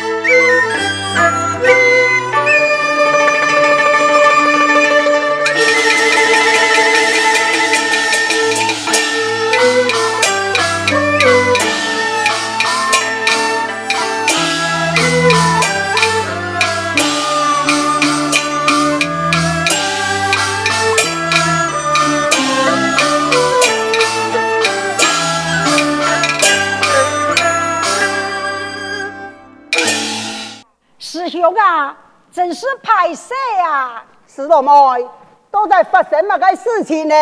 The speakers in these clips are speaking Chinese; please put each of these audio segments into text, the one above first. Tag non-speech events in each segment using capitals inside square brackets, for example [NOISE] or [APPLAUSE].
真在发生么个事情呢？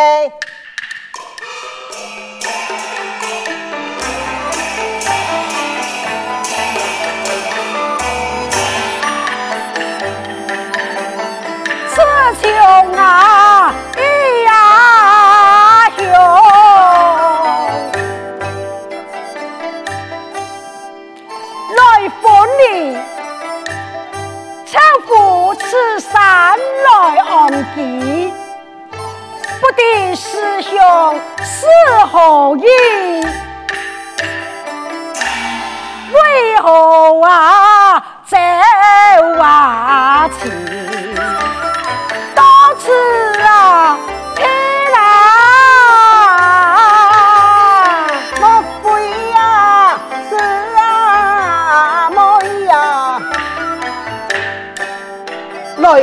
此情啊！师兄是何意？为何啊走啊去？到此啊！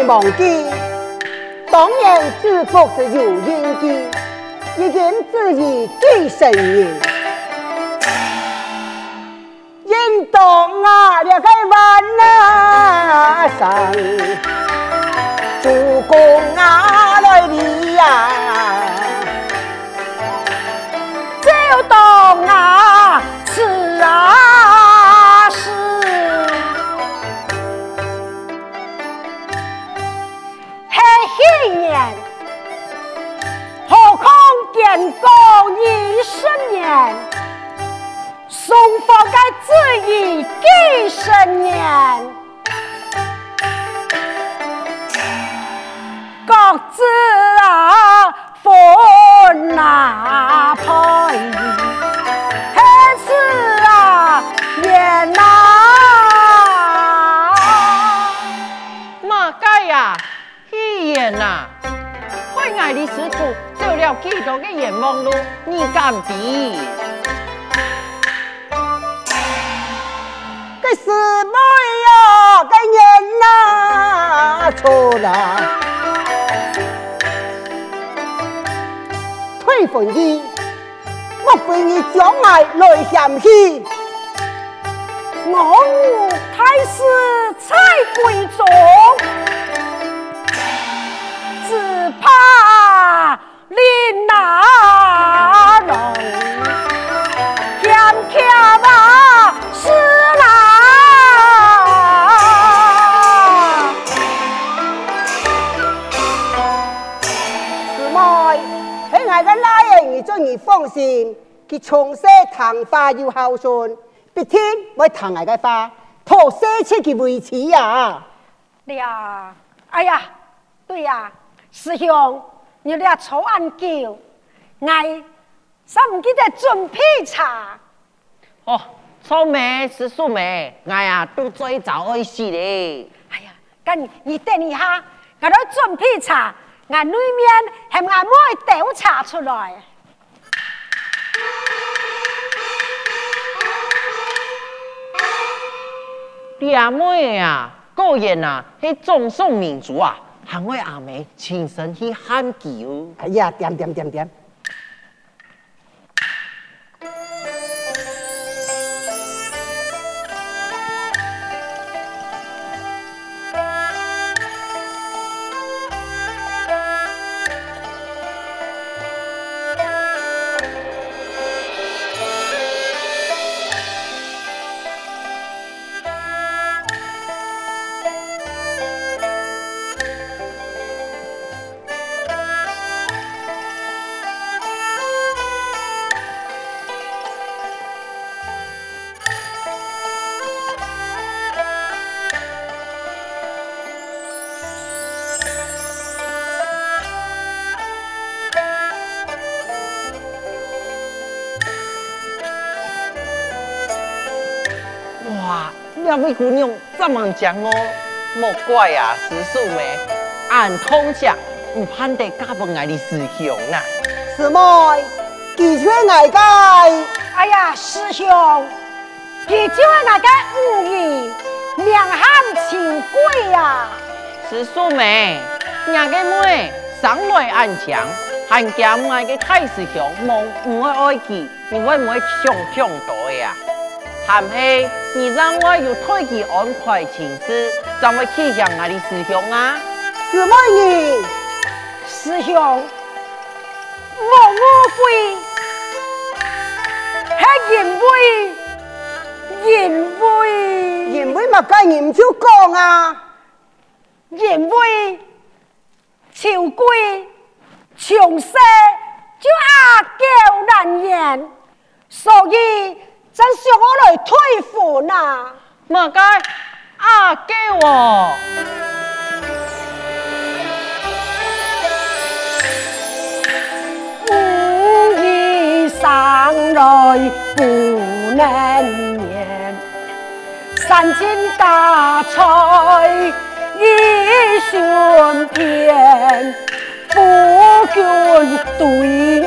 忘记，当年知府是有应的，已经自己几十年。应当啊，两个万啊上，主公啊来你呀，宋佛的旨意几十年，各自啊多个冤枉路，你敢比？这师妹呀，这人哪错了？退婚的，莫非你将来来嫌弃？我太师蔡贵重。心，佢从小谈话又孝顺，必定会疼爱嘅话，托舍弃佢为妻呀！呀，哎呀，对呀。师兄，你俩坐安久，我三唔记得准备茶。哦，草莓是素梅，哎呀都最早爱死嘞。哎呀，咁你等一下，我都准备茶，我里面还俺妹倒茶出来。你阿妹啊，果然啊，系忠顺民族啊。喊我阿妹亲身去喊救。哎呀，点点点点。两位姑娘这么讲哦，莫怪啊，师叔妹，俺通讲唔盼得嫁不爱的师兄呐。师妹，记住爱个。哎呀，师兄，记住爱个五义，名喊清贵呀。师叔妹，伢个妹上来安讲，还家爱个太师兄，望唔会爱记，你会唔会想象到呀？还是你让我有推去安排情事，怎么去向我的师兄啊？师妹你，师兄，我误会，还因为，因为，因为乜嘅你唔少讲啊？因为秋桂从细就阿娇难言，所以。真想我来退婚呐？莫该阿娇哦，五义上来不能言，三斤大菜一宣篇，夫君对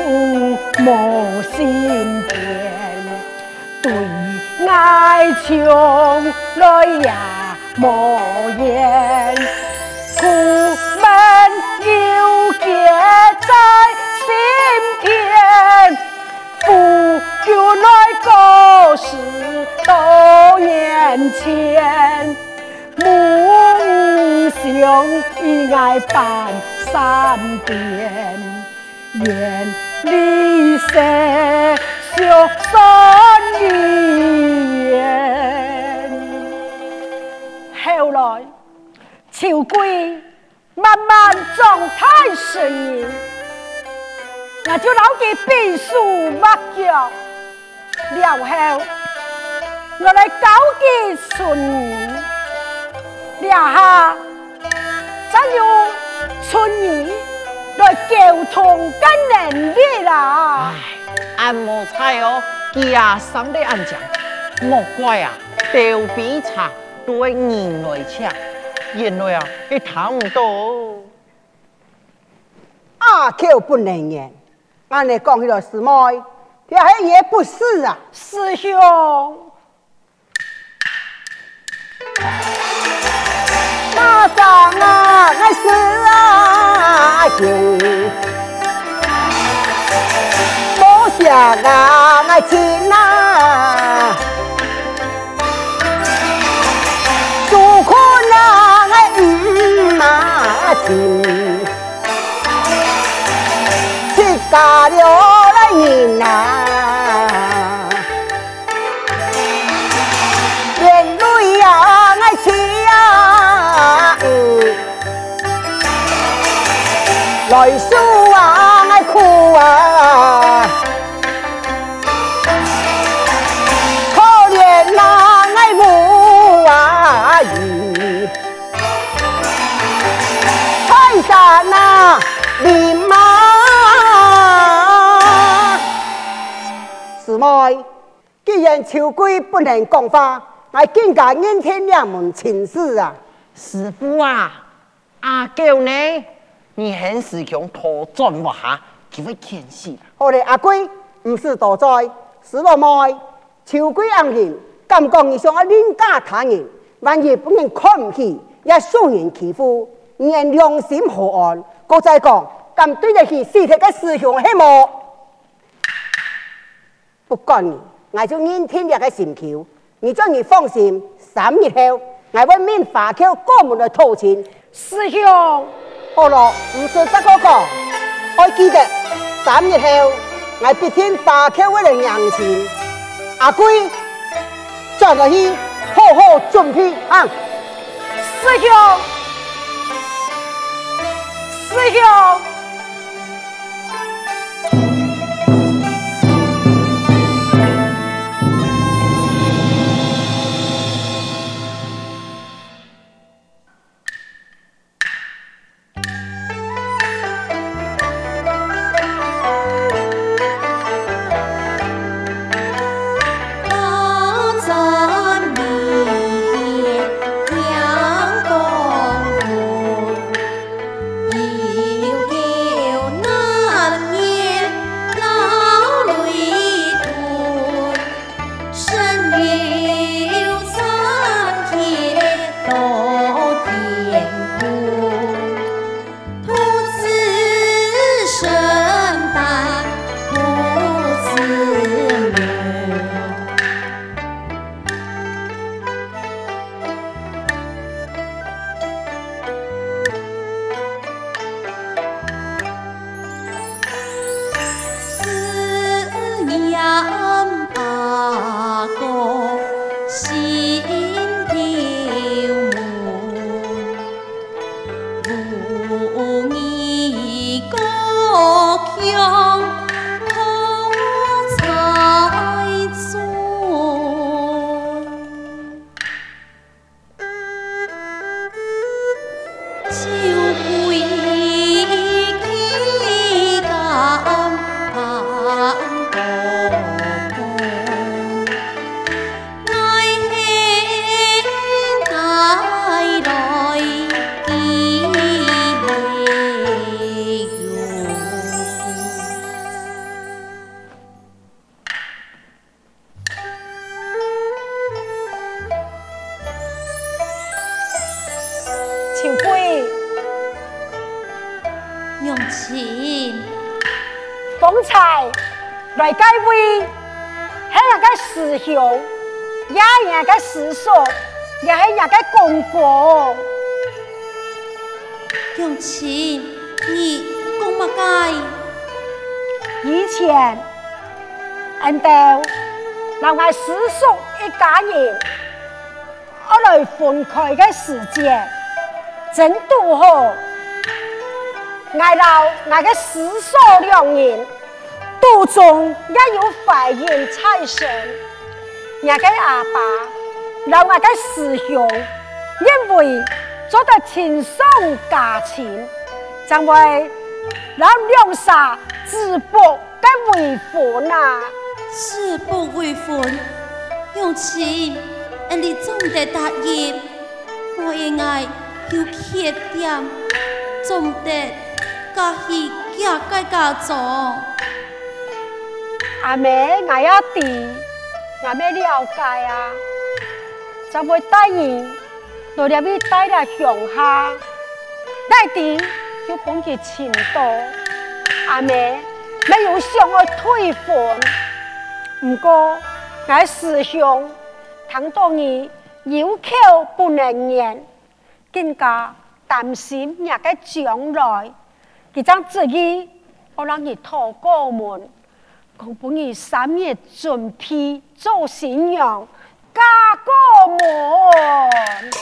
吾无心变。对爱从来也无言，苦闷忧结在心田。夫君来告时多年前，梦想与爱伴三边，愿离色消三年，后来秋桂慢慢状态适应，我就老给背书抹脚，了后我来搞给春儿，两下真有春儿来沟通跟能力啦。俺莫猜哦，家上的安讲，莫怪啊，豆比茶对人来抢，原来啊，你谈唔到。阿娇不能言，俺来讲起了师妹，这还也不是啊，师兄。大丈啊，爱是啊，就。呀啊，爱情既然秋桂不能讲话，我更加应听两门亲事啊！师傅啊，阿娇呢？你很师兄托转我下，就会谦虚。好嘞，阿贵唔是多在，是落妹秋桂安人，敢讲你想要凌驾他人，万一不能看不起，也受人欺负，你良心何安？我再讲，敢对得起师弟嘅师兄系么？不管你。我就认天日嘅心求，你叫你放心，三日后我会命华侨过门来讨钱。师兄，好了，唔说这个讲，我记得三日后我必定华侨为了迎亲。阿贵，转个去好好准备啊！师兄，师兄。人家师叔，也系人家公公。用亲，你讲乜解？以前，俺哋留下师叔一家人，我来分开嘅时间，真都好。挨老那个师叔两人，肚中也有怀孕产生。那个阿爸，老那个师兄，因为做得轻松加亲，将会让两煞自不得为婚啊！自不为婚，用亲，你总得答应，我应该有缺点，总得。家喜家该加做，阿妹我要弟，阿妹了解啊，就会带你到那边带来乡下，带弟就帮佢请到，阿妹没有想我退婚，不过我师兄听到你有口不能言，更加担心人家将来。佢将自己，我让你讨过门，我帮你三月准备做新娘，家过门。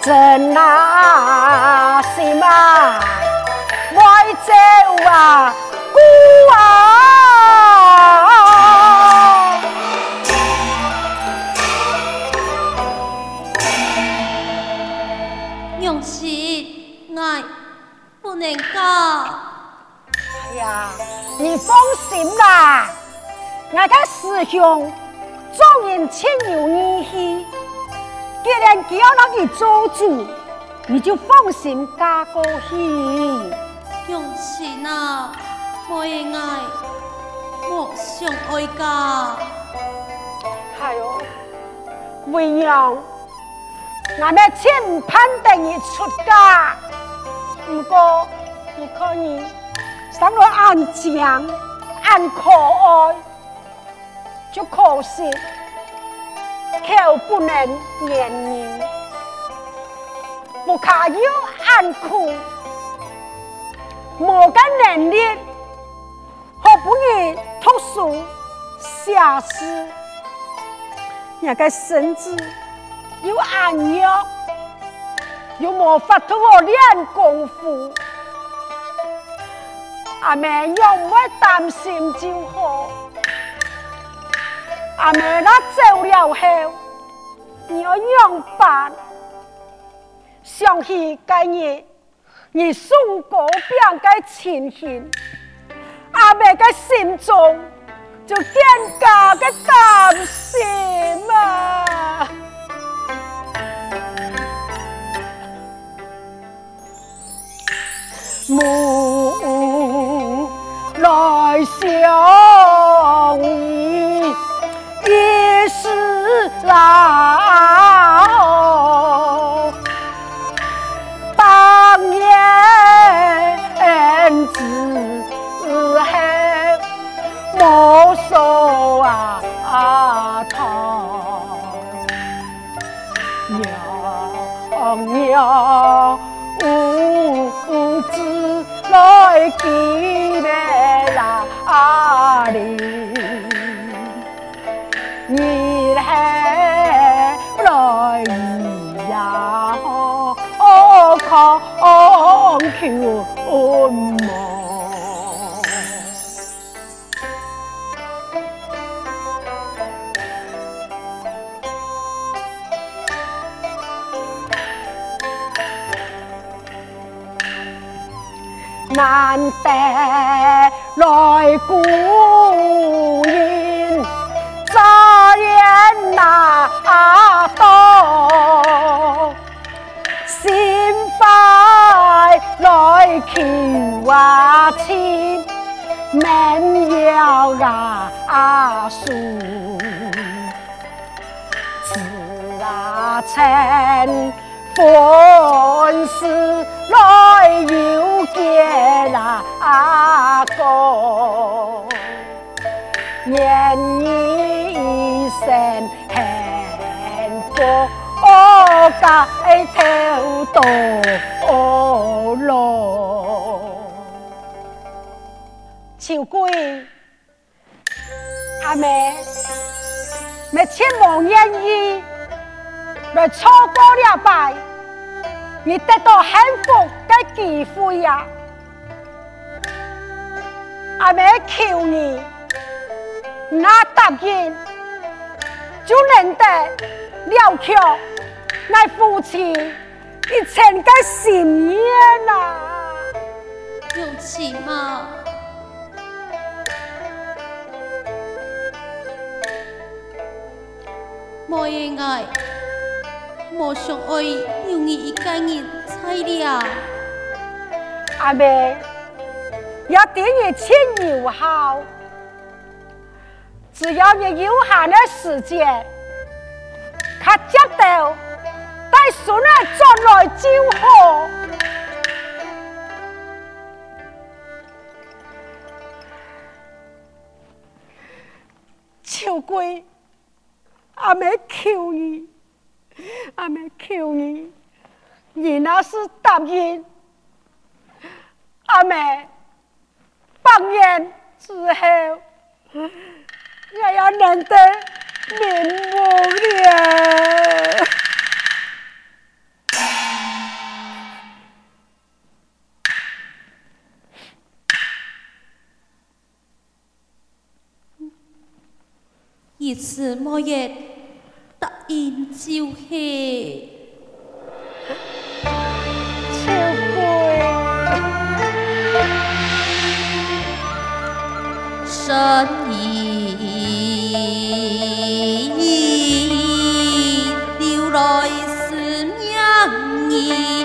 真那是嘛，外走啊，姑啊，娘亲，我不能讲。哎呀，你放心啦，我的师兄总然欠有义气。既然叫那你做主，你就放心嫁过去。用心啊，我应爱，我想爱嫁。系哦，为娘，俺们千盼等你出嫁。不过你可以生来安强、安可爱，就可惜。口不能言语，不可有暗苦，没个能力，好不容易读书写诗，人家身子又暗弱，又没法度练功夫，阿妹又唔会担心就好。阿妹那走了后，你要样办？想起该日你送过两个亲信，阿妹的心中就更加的担心啊！母 [LAUGHS] 娘娘无知老来记得哪里？你还来呀？哦，康丘难得来故人，乍见那道，心快来求啊亲，门要啊输，自啊成。本是来有结那个，念你一声幸福，白头到老。秋桂，阿妹，没千万愿意来错过了吧？你得到幸福的机会呀！阿妹求你，那答应就能得了却那夫妻一生的心愿呐！有情吗？莫言爱。我想爱有你一个人才了，阿妹，要对你亲友好，只要你有限的时间，他接到带孙儿转来就好。秋桂，阿妹求你。阿妹求你，你那是答应。阿妹，百年之后，也要认得面目了。一次莫言。应就系秋桂，深意流来思念你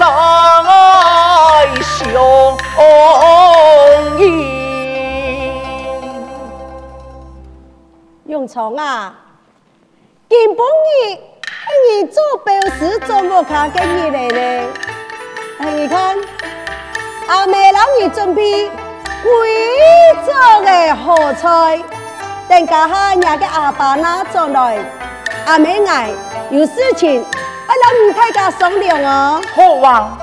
在胸臆。永昌啊，今晡日你做表示做么卡给你来呢？你看，阿妹老你准备贵州的好菜，等家下伢个阿爸拿进来，阿妹爱有事情，要老吴太家商量哦。好啊，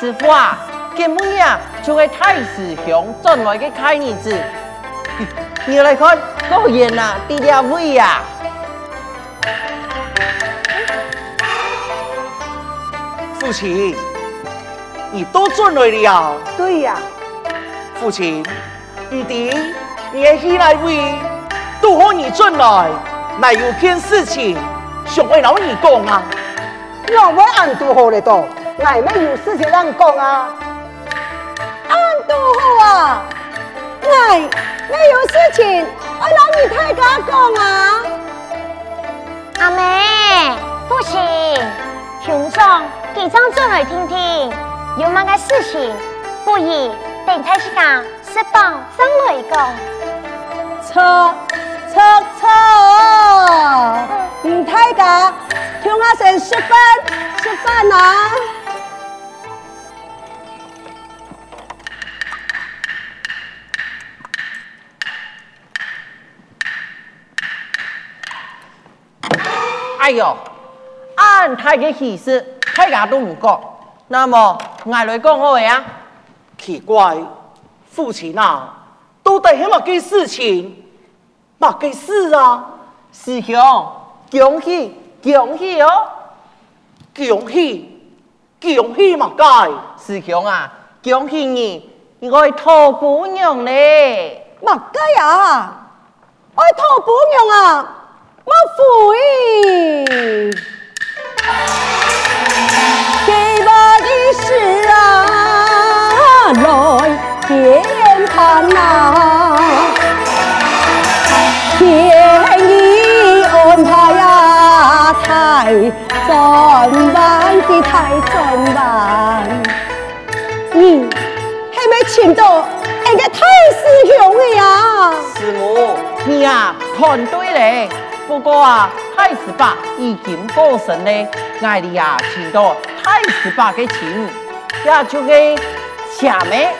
师傅啊，今日啊就个太师兄转来的开日子，你来看，果然啊，低调位呀。父亲，你都进来了。对呀、啊，父亲，弟弟，你的喜来位，都和你进来，乃有件事情想为老你讲啊。我会按都好了多，乃没有事情让讲啊。按都好啊，乃没有事情，我老你太家讲啊。阿妹，不行，兄长。给张转来听听，有么个事情？不宜等太时家释放上来讲。错错错！唔太家，听我先释放释放啊！哎呦，俺太嘅喜事。大家都唔觉，那么我来讲好未啊？奇怪，父亲啊，到底系乜嘅事情？乜嘅事啊？师兄，恭喜恭喜哦！恭喜恭喜嘛该？师兄啊，恭喜你，你爱托姑娘咧！乜解啊？爱托姑娘啊？我悔？是啊，来见他那，转弯的太转弯，你还没请到那个太师兄的呀？师母，你啊看对嘞，不过啊，太师爸已经过身嘞，爱你啊请到。太师伯嘅钱，也就系下面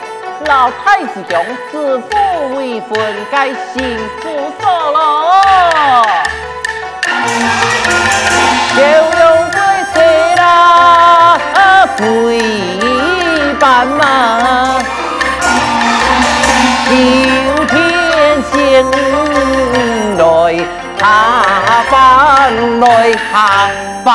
老太师兄自负为婚该幸福所咯。有用对谁啦？归班嘛，秋天醒来下班来下班。